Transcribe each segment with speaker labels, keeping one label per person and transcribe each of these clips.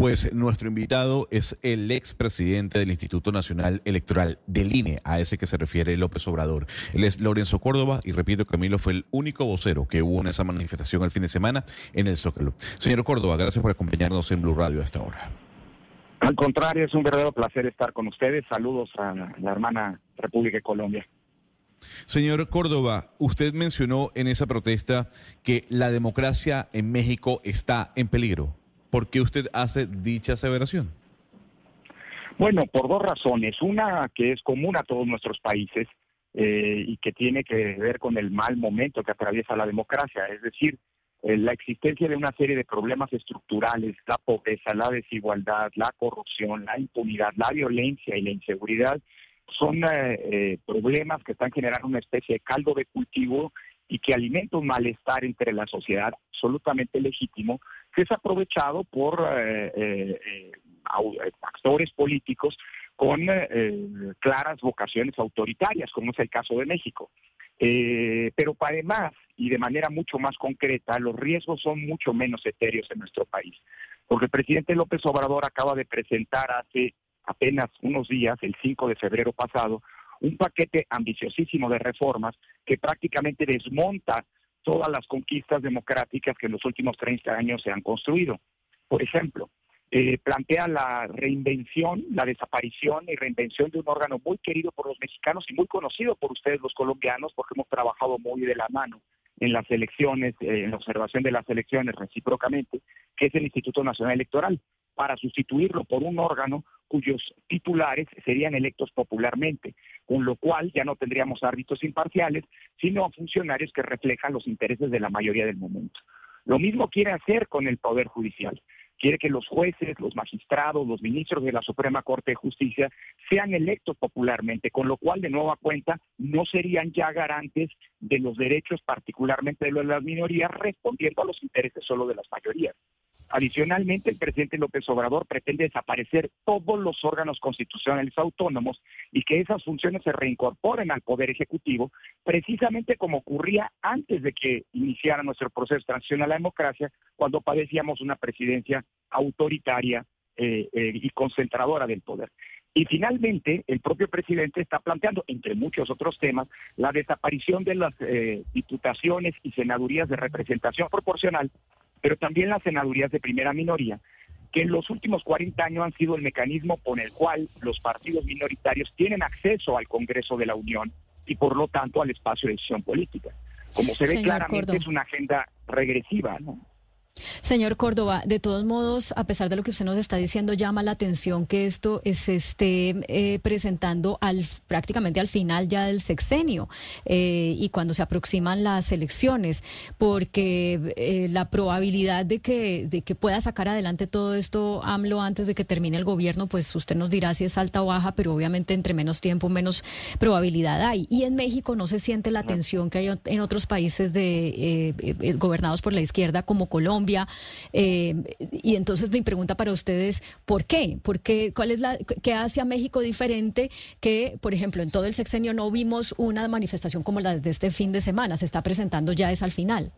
Speaker 1: Pues nuestro invitado es el expresidente del Instituto Nacional Electoral del INE, a ese que se refiere López Obrador. Él es Lorenzo Córdoba y repito, Camilo fue el único vocero que hubo en esa manifestación el fin de semana en el Zócalo. Señor Córdoba, gracias por acompañarnos en Blue Radio hasta ahora.
Speaker 2: Al contrario, es un verdadero placer estar con ustedes. Saludos a la hermana República de Colombia.
Speaker 1: Señor Córdoba, usted mencionó en esa protesta que la democracia en México está en peligro. ¿Por qué usted hace dicha aseveración?
Speaker 2: Bueno, por dos razones. Una que es común a todos nuestros países eh, y que tiene que ver con el mal momento que atraviesa la democracia, es decir, eh, la existencia de una serie de problemas estructurales, la pobreza, la desigualdad, la corrupción, la impunidad, la violencia y la inseguridad, son eh, problemas que están generando una especie de caldo de cultivo y que alimenta un malestar entre la sociedad absolutamente legítimo, que es aprovechado por eh, eh, actores políticos con claras vocaciones autoritarias, como es el caso de México. pero además, y de manera mucho más concreta, los riesgos son mucho menos etéreos en nuestro país, porque el presidente López Obrador acaba de presentar hace apenas unos días, el 5 de febrero pasado, un paquete ambiciosísimo de reformas que prácticamente desmonta todas las conquistas democráticas que en los últimos 30 años se han construido. Por ejemplo, eh, plantea la reinvención, la desaparición y reinvención de un órgano muy querido por los mexicanos y muy conocido por ustedes los colombianos porque hemos trabajado muy de la mano en las elecciones, eh, en la observación de las elecciones recíprocamente, que es el Instituto Nacional Electoral, para sustituirlo por un órgano cuyos titulares serían electos popularmente, con lo cual ya no tendríamos árbitros imparciales, sino funcionarios que reflejan los intereses de la mayoría del momento. Lo mismo quiere hacer con el Poder Judicial. Quiere que los jueces, los magistrados, los ministros de la Suprema Corte de Justicia sean electos popularmente, con lo cual de nueva cuenta no serían ya garantes de los derechos, particularmente de las minorías, respondiendo a los intereses solo de las mayorías. Adicionalmente, el presidente López Obrador pretende desaparecer todos los órganos constitucionales autónomos y que esas funciones se reincorporen al Poder Ejecutivo, precisamente como ocurría antes de que iniciara nuestro proceso de transición a la democracia, cuando padecíamos una presidencia autoritaria eh, eh, y concentradora del poder. Y finalmente, el propio presidente está planteando, entre muchos otros temas, la desaparición de las eh, diputaciones y senadurías de representación proporcional pero también las senadurías de primera minoría, que en los últimos 40 años han sido el mecanismo por el cual los partidos minoritarios tienen acceso al Congreso de la Unión y por lo tanto al espacio de decisión política. Como se ve claramente es una agenda regresiva, ¿no?
Speaker 3: Señor Córdoba, de todos modos, a pesar de lo que usted nos está diciendo, llama la atención que esto se esté eh, presentando al, prácticamente al final ya del sexenio eh, y cuando se aproximan las elecciones, porque eh, la probabilidad de que, de que pueda sacar adelante todo esto AMLO antes de que termine el gobierno, pues usted nos dirá si es alta o baja, pero obviamente entre menos tiempo, menos probabilidad hay. Y en México no se siente la tensión que hay en otros países de, gobernados por la izquierda como Colombia eh, y entonces mi pregunta para ustedes, ¿por qué? ¿Por qué? ¿Cuál es la, qué hace a México diferente que, por ejemplo, en todo el sexenio no vimos una manifestación como la de este fin de semana? Se está presentando ya es al final.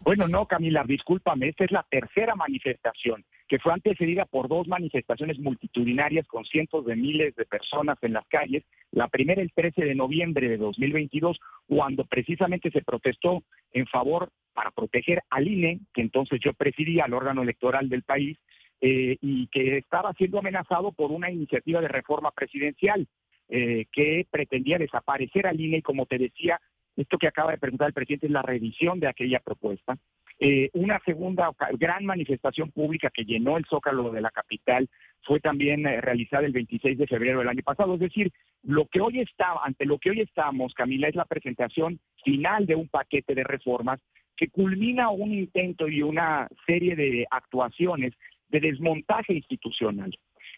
Speaker 2: Bueno, no, Camila, discúlpame, esta es la tercera manifestación, que fue antecedida por dos manifestaciones multitudinarias con cientos de miles de personas en las calles. La primera el 13 de noviembre de 2022, cuando precisamente se protestó en favor para proteger al INE, que entonces yo presidía, el órgano electoral del país, eh, y que estaba siendo amenazado por una iniciativa de reforma presidencial eh, que pretendía desaparecer al INE y como te decía, esto que acaba de presentar el presidente es la revisión de aquella propuesta. Eh, una segunda gran manifestación pública que llenó el zócalo de la capital fue también realizada el 26 de febrero del año pasado. Es decir, lo que hoy está, ante lo que hoy estamos, Camila, es la presentación final de un paquete de reformas que culmina un intento y una serie de actuaciones de desmontaje institucional.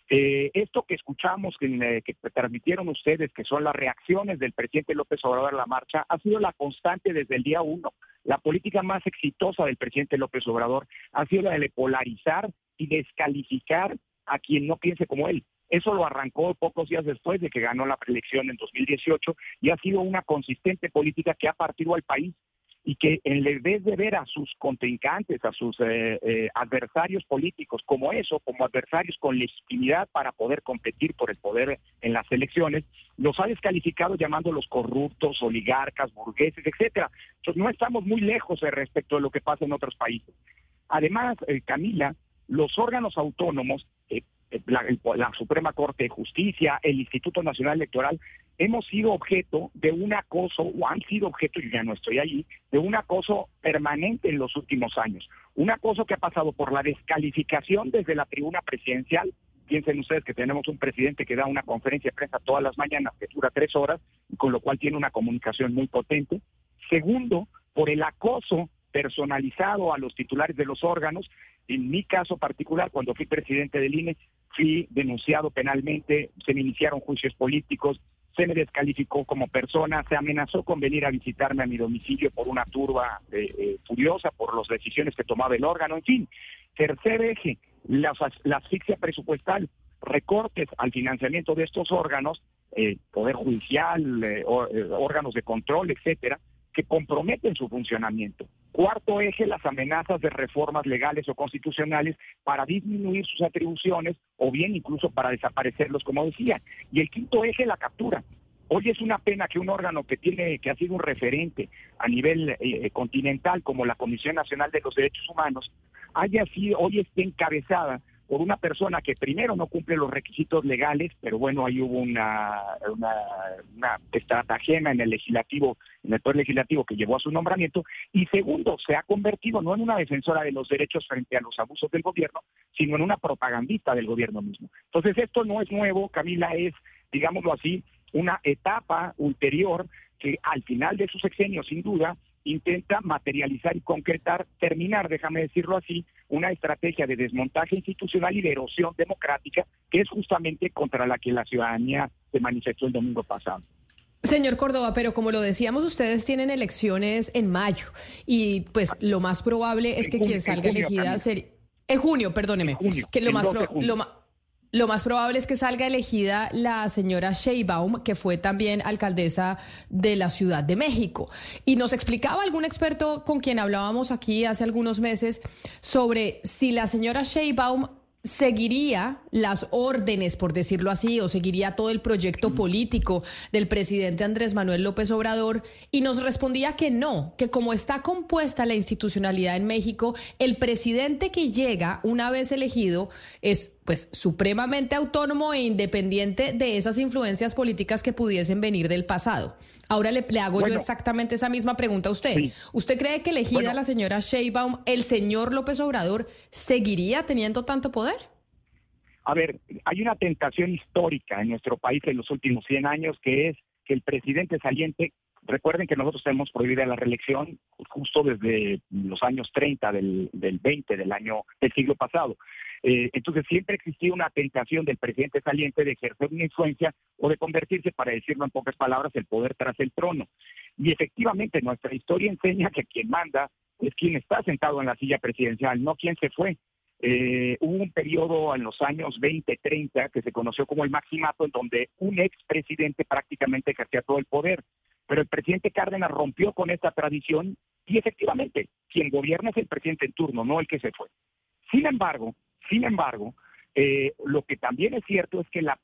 Speaker 2: Eh, esto que escuchamos, que, que, transmitieron ustedes, que son las reacciones del presidente López Obrador a la marcha, ha sido la constante desde el día uno. La política más exitosa del presidente López Obrador ha sido la de polarizar y descalificar a quien no piense como él. Eso lo arrancó pocos días después de que ganó la preelección en 2018 y ha sido una consistente política que ha partido al país y que en vez de ver a sus contrincantes, a sus eh, eh, adversarios políticos como eso, como adversarios con legitimidad para poder competir por el poder en las elecciones, los ha descalificado llamándolos corruptos, oligarcas, burgueses, etcétera. No estamos muy lejos respecto de lo que pasa en otros países. Además, eh, Camila, los órganos autónomos la, Suprema Corte de Justicia, el Instituto Nacional Electoral, hemos sido objeto de un acoso, o han sido objeto, yo ya no estoy allí, de un acoso permanente en los últimos años. Un acoso que ha pasado por la descalificación desde la tribuna presidencial. Piensen ustedes que tenemos un presidente que da una conferencia de prensa todas las mañanas que dura tres horas, con lo cual tiene una comunicación muy potente. Segundo, por el acoso personalizado a los titulares de los órganos. En mi caso particular, cuando fui presidente del INE, fui denunciado penalmente, se me iniciaron juicios políticos, se me descalificó como persona, se amenazó con venir a visitarme a mi domicilio por una turba eh, eh, furiosa por las decisiones que tomaba el órgano, en fin. Tercer eje, la, asfixia presupuestal, recortes al financiamiento de estos órganos, eh, Poder Judicial, órganos de control, etcétera, que comprometen su funcionamiento. Cuarto eje, las amenazas de reformas legales o constitucionales para disminuir sus atribuciones o bien incluso para desaparecerlos, como decía. Y el quinto eje, la captura. Hoy es una pena que un órgano que tiene que ha sido un referente a nivel eh, continental como la Comisión Nacional de los Derechos Humanos haya sido hoy esté encabezada por una persona que primero no cumple los requisitos legales, pero bueno, ahí hubo una, una, una estratagema en el legislativo, en el poder legislativo que llevó a su nombramiento, y segundo, se ha convertido no en una defensora de los derechos frente a los abusos del gobierno, sino en una propagandista del gobierno mismo. Entonces esto no es nuevo, Camila, es, digámoslo así, una etapa ulterior que al final de su sexenio, sin duda, intenta materializar y concretar, terminar, déjame decirlo así, una estrategia de desmontaje institucional y de erosión democrática, que es justamente contra la que la ciudadanía se manifestó el domingo pasado.
Speaker 4: Señor Córdoba, pero como lo decíamos, ustedes tienen elecciones en mayo y pues lo más probable es que quien salga elegida sería... En junio, perdóneme. que lo más, lo más lo más probable es que salga elegida la señora Sheinbaum, que fue también alcaldesa de la Ciudad de México. Y nos explicaba algún experto con quien hablábamos aquí hace algunos meses sobre si la señora Sheinbaum seguiría las órdenes, por decirlo así, o seguiría todo el proyecto político del presidente Andrés Manuel López Obrador, y nos respondía que no, que como está compuesta la institucionalidad en México, el presidente que llega una vez elegido es pues supremamente autónomo e independiente de esas influencias políticas que pudiesen venir del pasado. Ahora le, hago yo exactamente esa misma pregunta a usted. ¿Usted cree que elegida la señora Sheinbaum, el señor López Obrador seguiría teniendo tanto poder?
Speaker 2: A ver, hay una tentación histórica en nuestro país en los últimos 100 años que es que el presidente saliente Recuerden que nosotros tenemos prohibida la reelección justo desde los años 30 del, del 20 del año del siglo pasado. Eh, entonces siempre existía una tentación del presidente saliente de ejercer una influencia o de convertirse, para decirlo en pocas palabras, el poder tras el trono. Y efectivamente nuestra historia enseña que quien manda es quien está sentado en la silla presidencial, no quien se fue. Eh, hubo un periodo en los años 20, 30 que se conoció como el maximato, en donde un expresidente prácticamente ejercía todo el poder. Pero el presidente Cárdenas rompió con esta tradición y efectivamente quien gobierna es el presidente en turno, no el que se fue. Sin embargo, sin embargo, eh, lo que también es cierto es que la,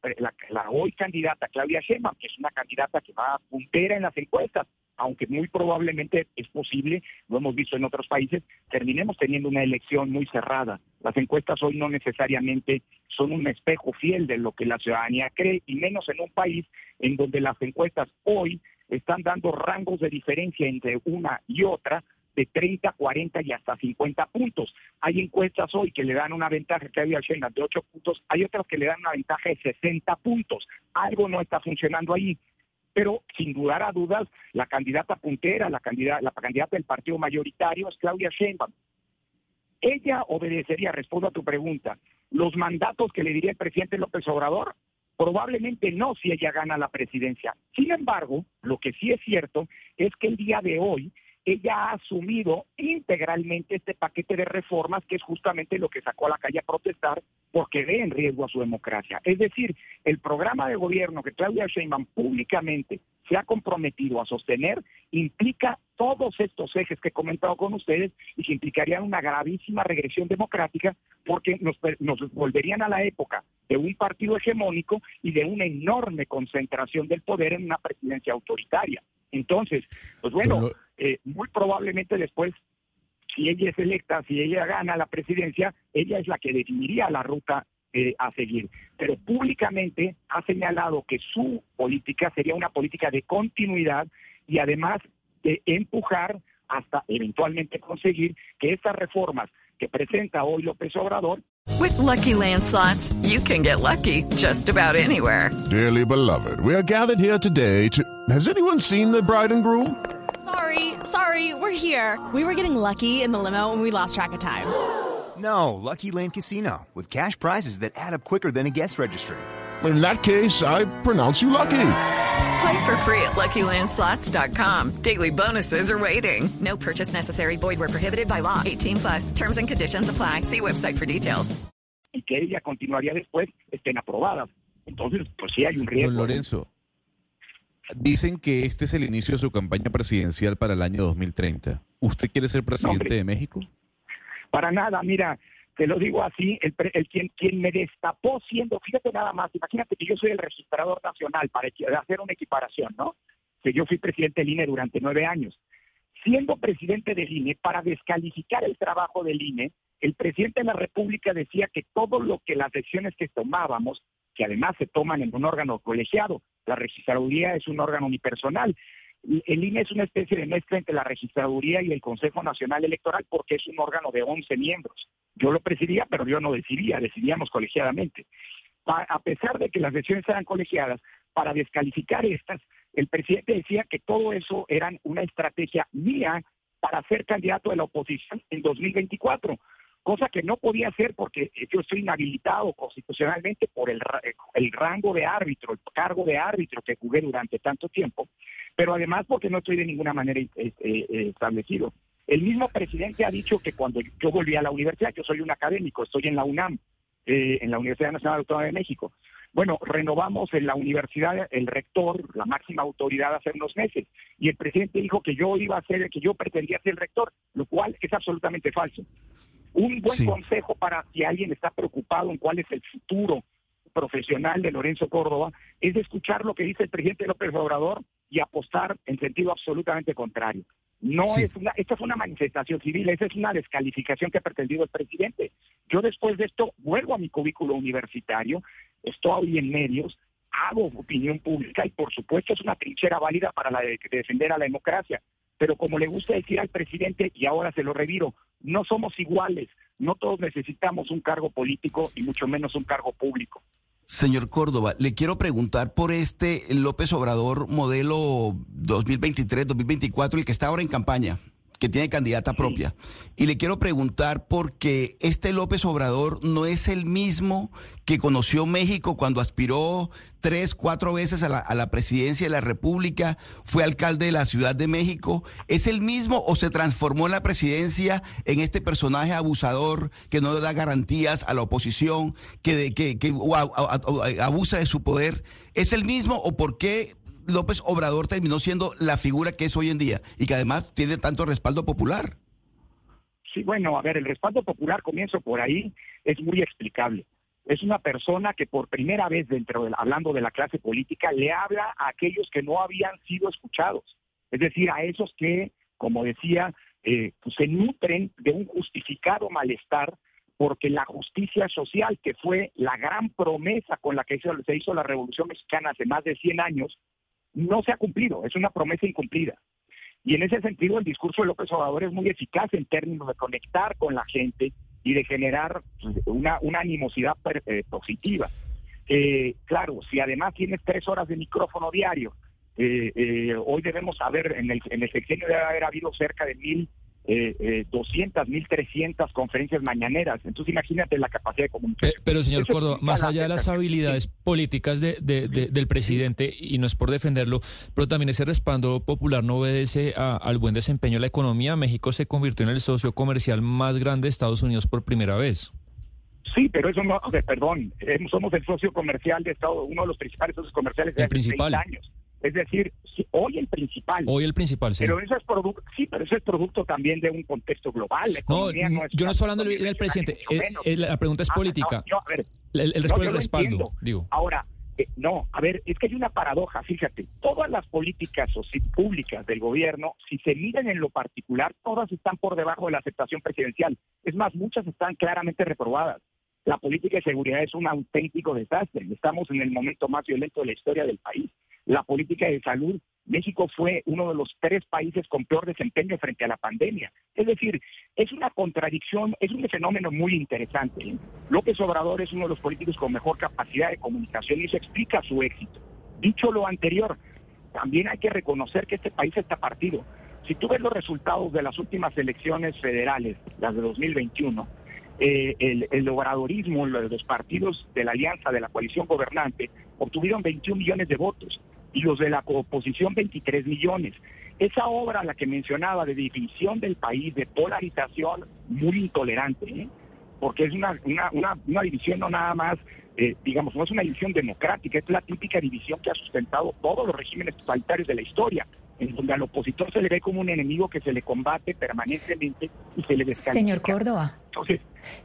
Speaker 2: hoy candidata Claudia Sheinbaum, que es una candidata que va a puntera en las encuestas, aunque muy probablemente es posible, lo hemos visto en otros países, terminemos teniendo una elección muy cerrada. Las encuestas hoy no necesariamente son un espejo fiel de lo que la ciudadanía cree, y menos en un país en donde las encuestas hoy están dando rangos de diferencia entre una y otra de 30, 40 y hasta 50 puntos. Hay encuestas hoy que le dan una ventaja que había Sheinbaum de 8 puntos, hay otras que le dan una ventaja de 60 puntos. Algo no está funcionando ahí. pero sin dudar a dudas, la candidata puntera, la candidata, la candidata del partido mayoritario es Claudia Sheinbaum. Ella obedecería, respondo a tu pregunta, los mandatos que le diría el presidente López Obrador, probablemente no si ella gana la presidencia. Sin embargo, lo que sí es cierto es que el día de hoy ella ha asumido integralmente este paquete de reformas que es justamente lo que sacó a la calle a protestar porque ve en riesgo a su democracia. Es decir, el programa de gobierno que Claudia Sheinbaum públicamente se ha comprometido a sostener implica todos estos ejes que he comentado con ustedes y que implicarían una gravísima regresión democrática porque nos, nos volverían a la época de un partido hegemónico y de una enorme concentración del poder en una presidencia autoritaria. Entonces, pues bueno, eh, muy probablemente después, si ella es electa, si ella gana la presidencia, ella es la que definiría la ruta eh, a seguir. Pero públicamente ha señalado que su política sería una política de continuidad y además de empujar hasta eventualmente conseguir que estas reformas que presenta hoy López Obrador.
Speaker 5: With lucky landslots, you can get lucky just about anywhere.
Speaker 6: Dearly beloved, we are gathered here today to. Has anyone seen the bride and groom?
Speaker 7: Sorry, sorry, we're here. We were getting lucky in the limo and we lost track of time.
Speaker 8: No, Lucky Land Casino, with cash prizes that add up quicker than a guest registry.
Speaker 6: In that case, I pronounce you lucky.
Speaker 5: Play for free at LuckyLandSlots.com. Daily bonuses are waiting. No purchase necessary. Void where prohibited by law. 18 plus. Terms and conditions apply. See website for details.
Speaker 2: Y que ella continuaría después estén aprobadas. Entonces, pues sí hay un riesgo.
Speaker 1: Don Lorenzo, dicen que este es el inicio de su campaña presidencial para el año 2030. ¿Usted quiere ser presidente
Speaker 2: No,
Speaker 1: de México?
Speaker 2: Para nada, mira, te lo digo así, el, el quien, quien me destapó siendo, fíjate nada más, imagínate que yo soy el registrador nacional para hacer una equiparación, ¿no? Que yo fui presidente del INE durante nueve años. Siendo presidente del INE, para descalificar el trabajo del INE, el presidente de la República decía que todo lo que las decisiones que tomábamos, que además se toman en un órgano colegiado, la registraduría es un órgano unipersonal, el INE es una especie de mezcla entre la registraduría y el Consejo Nacional Electoral porque es un órgano de 11 miembros. Yo lo presidía, pero yo no decidía, decidíamos colegiadamente. A pesar de que las decisiones eran colegiadas, para descalificar estas, el presidente decía que todo eso eran una estrategia mía para ser candidato de la oposición en 2024, cosa que no podía hacer porque yo estoy inhabilitado constitucionalmente por el, el rango de árbitro, el cargo de árbitro que jugué durante tanto tiempo, pero además porque no estoy de ninguna manera eh, eh, eh, establecido. El mismo presidente ha dicho que cuando yo volví a la universidad, yo soy un académico, estoy en la UNAM, en la Universidad Nacional Autónoma de México. Bueno, renovamos en la universidad el rector, la máxima autoridad hace unos meses, y el presidente dijo que yo iba a ser, que yo pretendía ser el rector, lo cual es absolutamente falso. Un buen
Speaker 1: Sí.
Speaker 2: consejo para si alguien está preocupado en cuál es el futuro profesional de Lorenzo Córdoba es escuchar lo que dice el presidente López Obrador y apostar en sentido absolutamente contrario. No
Speaker 1: Sí.
Speaker 2: es una, esta fue una manifestación civil, esa es una descalificación que ha pretendido el presidente. Yo después de esto vuelvo a mi cubículo universitario, estoy en medios, hago opinión pública y por supuesto es una trinchera válida para la de, de defender a la democracia. Pero como le gusta decir al presidente, y ahora se lo reviro, no somos iguales, no todos necesitamos un cargo político y mucho menos un cargo público.
Speaker 9: Señor Córdoba, le quiero preguntar por este López Obrador modelo 2023-2024, el que está ahora en campaña, que tiene candidata propia. Y le quiero preguntar porque este López Obrador no es el mismo que conoció México cuando aspiró tres, cuatro veces a la, a la presidencia de la República, fue alcalde de la Ciudad de México. ¿Es el mismo o se transformó en la presidencia en este personaje abusador que no da garantías a la oposición, que, de- que, que abusa de su poder? ¿Es el mismo o por qué López Obrador terminó siendo la figura que es hoy en día y que además tiene tanto respaldo popular?
Speaker 2: Sí, bueno, a ver, el respaldo popular, comienzo por ahí, es muy explicable. Es una persona que por primera vez dentro de, la- hablando de la clase política, le habla a aquellos que no habían sido escuchados. Es decir, a esos que, como decía, eh, pues se nutren de un justificado malestar porque la justicia social, que fue la gran promesa con la que se hizo la Revolución Mexicana hace más de 100 años, no se ha cumplido, es una promesa incumplida. Y en ese sentido el discurso de López Obrador es muy eficaz en términos de conectar con la gente y de generar pues, una, una animosidad per- eh, positiva. Eh, claro, si además tienes tres horas de micrófono diario eh, hoy debemos saber, en el, en el sexenio debe haber habido cerca de mil eh, eh, 200, 1300 conferencias mañaneras. Entonces imagínate la capacidad de comunicación.
Speaker 10: Pero, señor Córdoba, más allá de las habilidades políticas de, del presidente, y no es por defenderlo, pero también ese respaldo popular no obedece al buen desempeño de la economía. México se convirtió en el socio comercial más grande de Estados Unidos por primera vez.
Speaker 2: Sí, pero eso no, perdón, eh, somos el socio comercial de Estados, uno de los principales socios comerciales de hace 30 años. Es decir, hoy el principal.
Speaker 10: Hoy el principal, sí.
Speaker 2: Pero eso es producto, sí, pero eso es producto también de un contexto global.
Speaker 10: no, yo no estoy hablando del, presidente. Eh, la pregunta es ah, política. el, el, respaldo, digo.
Speaker 2: Ahora, eh, no, a ver, es que hay una paradoja, fíjate, todas las políticas públicas del gobierno, si se miden en lo particular, todas están por debajo de la aceptación presidencial. Es más, muchas están claramente reprobadas. La política de seguridad es un auténtico desastre. Estamos en el momento más violento de la historia del país la política de salud, México fue uno de los tres países con peor desempeño frente a la pandemia. Es decir, es una contradicción, es un fenómeno muy interesante. López Obrador es uno de los políticos con mejor capacidad de comunicación y eso explica su éxito. Dicho lo anterior, también hay que reconocer que este país está partido. Si tú ves los resultados de las últimas elecciones federales, las de 2021, eh, el, el obradorismo, los partidos de la alianza, de la coalición gobernante, obtuvieron 21 millones de votos y los de la oposición 23 millones. Esa obra, la que mencionaba, de división del país, de polarización, muy intolerante, ¿eh? porque es una, una, una, división no nada más, eh, digamos, no es una división democrática, es la típica división que ha sustentado todos los regímenes totalitarios de la historia, en donde al opositor se le ve como un enemigo que se le combate permanentemente y se le descalifica.
Speaker 3: Señor Córdoba.
Speaker 2: Entonces,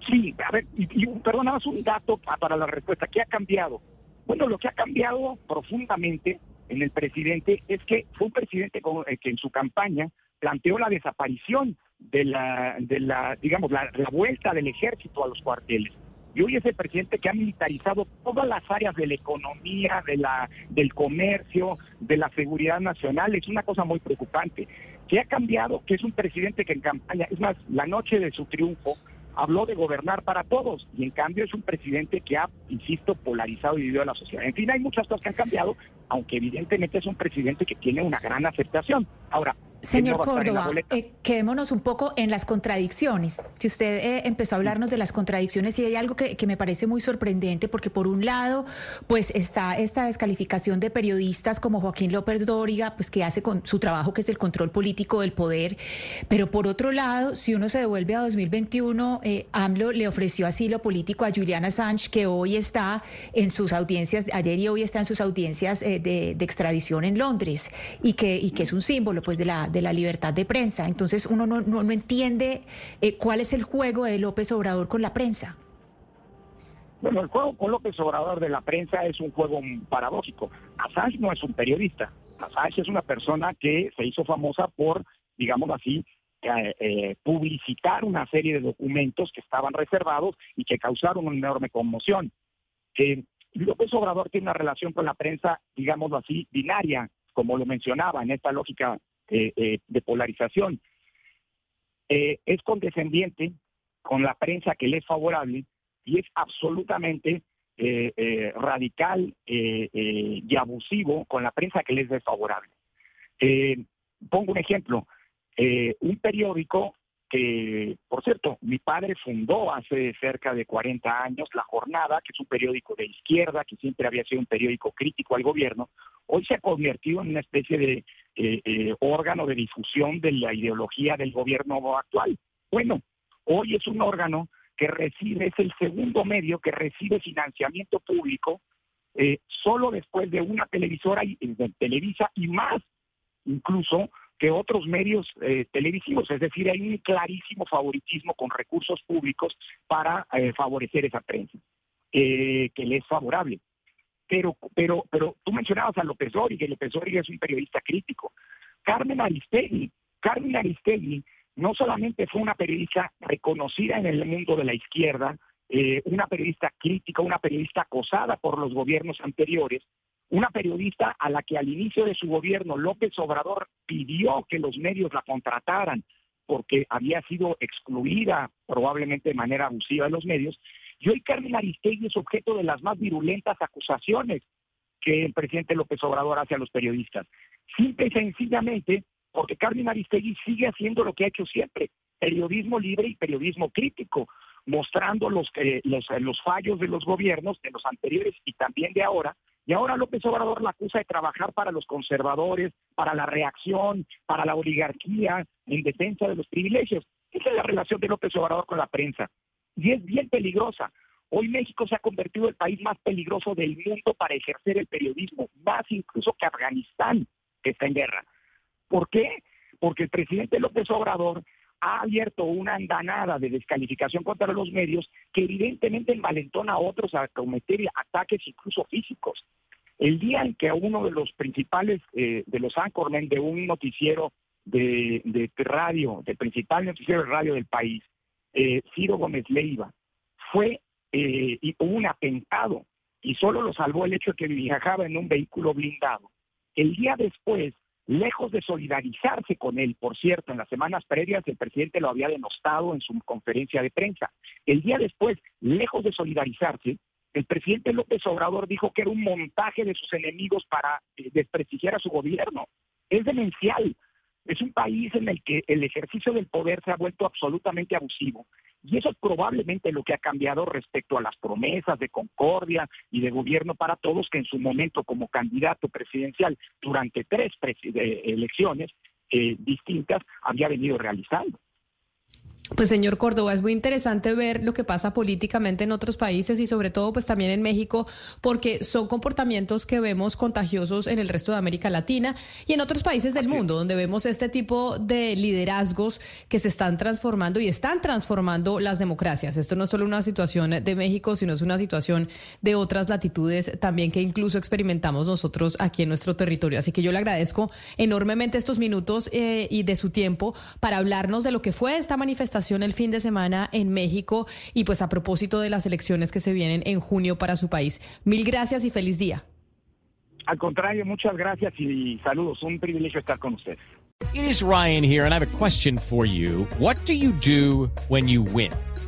Speaker 2: sí, a ver, y, y perdón, nada más un dato para la respuesta. ¿Qué ha cambiado? Bueno, lo que ha cambiado profundamente en el presidente es que fue un presidente eh, que en su campaña planteó la desaparición de la, de la digamos, la, vuelta del ejército a los cuarteles. Y hoy es el presidente que ha militarizado todas las áreas de la economía, de la, del comercio, de la seguridad nacional. Es una cosa muy preocupante. ¿Qué ha cambiado? Que es un presidente que en campaña, es más, la noche de su triunfo, habló de gobernar para todos y en cambio es un presidente que ha, insisto, polarizado y dividido a la sociedad. En fin, hay muchas cosas que han cambiado, aunque evidentemente es un presidente que tiene una gran aceptación. Ahora,
Speaker 3: Señor Córdoba, eh, quedémonos un poco en las contradicciones, que usted eh, empezó a hablarnos de las contradicciones y hay algo que, me parece muy sorprendente, porque por un lado, pues está esta descalificación de periodistas como Joaquín López Dóriga, pues que hace con su trabajo que es el control político del poder, pero por otro lado, si uno se devuelve a 2021, eh, AMLO le ofreció asilo político a Juliana Assange, que hoy está en sus audiencias, ayer y hoy está en sus audiencias de, extradición en Londres, y que, y que es un símbolo pues de la de la libertad de prensa. Entonces uno no, no, entiende eh, cuál es el juego de López Obrador con la prensa.
Speaker 2: Bueno, el juego con López Obrador de la prensa es un juego paradójico. Assange no es un periodista. Assange es una persona que se hizo famosa por, digamos así, eh, eh, publicitar una serie de documentos que estaban reservados y que causaron una enorme conmoción. Que López Obrador tiene una relación con la prensa, digámoslo así, binaria, como lo mencionaba, en esta lógica eh, eh, de polarización. Eh, es condescendiente con la prensa que le es favorable y es absolutamente radical y abusivo con la prensa que le es desfavorable. pongo un ejemplo. un periódico que, por cierto, mi padre fundó hace cerca de 40 años La Jornada, que es un periódico de izquierda, que siempre había sido un periódico crítico al gobierno, hoy se ha convertido en una especie de eh, eh, órgano de difusión de la ideología del gobierno actual. Bueno, hoy es un órgano que recibe, es el segundo medio que recibe financiamiento público eh, solo después de una televisora y de Televisa y más incluso que otros medios eh, televisivos, es decir, hay un clarísimo favoritismo con recursos públicos para eh, favorecer esa prensa, eh, que le es favorable. Pero, pero, pero tú mencionabas a López Dóriga, y López Dóriga es un periodista crítico. Carmen Aristegui, Carmen Aristegui no solamente fue una periodista reconocida en el mundo de la izquierda, una periodista crítica, una periodista acosada por los gobiernos anteriores, una periodista a la que al inicio de su gobierno López Obrador pidió que los medios la contrataran porque había sido excluida probablemente de manera abusiva de los medios, y hoy Carmen Aristegui es objeto de las más virulentas acusaciones. que el presidente López Obrador hace a los periodistas. Simple y sencillamente porque Carmen Aristegui sigue haciendo lo que ha hecho siempre, periodismo libre y periodismo crítico, mostrando los, eh, los, eh, los fallos de los gobiernos, de los anteriores y también de ahora, y ahora López Obrador la acusa de trabajar para los conservadores, para la reacción, para la oligarquía, en defensa de los privilegios. Esa es la relación de López Obrador con la prensa. Y es bien peligrosa. Hoy México se ha convertido en el país más peligroso del mundo para ejercer el periodismo, más incluso que Afganistán, que está en guerra. ¿Por qué? Porque el presidente López Obrador ha abierto una andanada de descalificación contra los medios que evidentemente envalentona a otros a cometer ataques incluso físicos. El día en que uno de los principales, eh, de los anchormen de un noticiero de, radio, del principal noticiero de radio del país, eh, Ciro Gómez Leiva, fue eh, un atentado y solo lo salvó el hecho de que viajaba en un vehículo blindado. El día después, lejos de solidarizarse con él, por cierto, en las semanas previas el presidente lo había denostado en su conferencia de prensa. El día después, lejos de solidarizarse, el presidente López Obrador dijo que era un montaje de sus enemigos para eh, desprestigiar a su gobierno. Es demencial. Es un país en el que el ejercicio del poder se ha vuelto absolutamente abusivo. Y eso es probablemente lo que ha cambiado respecto a las promesas de concordia y de gobierno para todos que en su momento como candidato presidencial durante tres elecciones eh, distintas había venido realizando.
Speaker 4: Pues señor Córdoba, es muy interesante ver lo que pasa políticamente en otros países y sobre todo pues también en México porque son comportamientos que vemos contagiosos en el resto de América Latina y en otros países del mundo donde vemos este tipo de liderazgos que se están transformando y están transformando las democracias. Esto no es solo una situación de México, sino es una situación de otras latitudes también que incluso experimentamos nosotros aquí en nuestro territorio. Así que yo le agradezco enormemente estos minutos eh, y de su tiempo para hablarnos de lo que fue esta manifestación el fin de semana en México y pues a propósito de las elecciones que se vienen en junio para su país. Mil gracias y feliz día.
Speaker 2: Al contrario, muchas gracias y saludos. Un privilegio estar con ustedes.
Speaker 11: It is Ryan here and I have a question for you. What do you do when you win?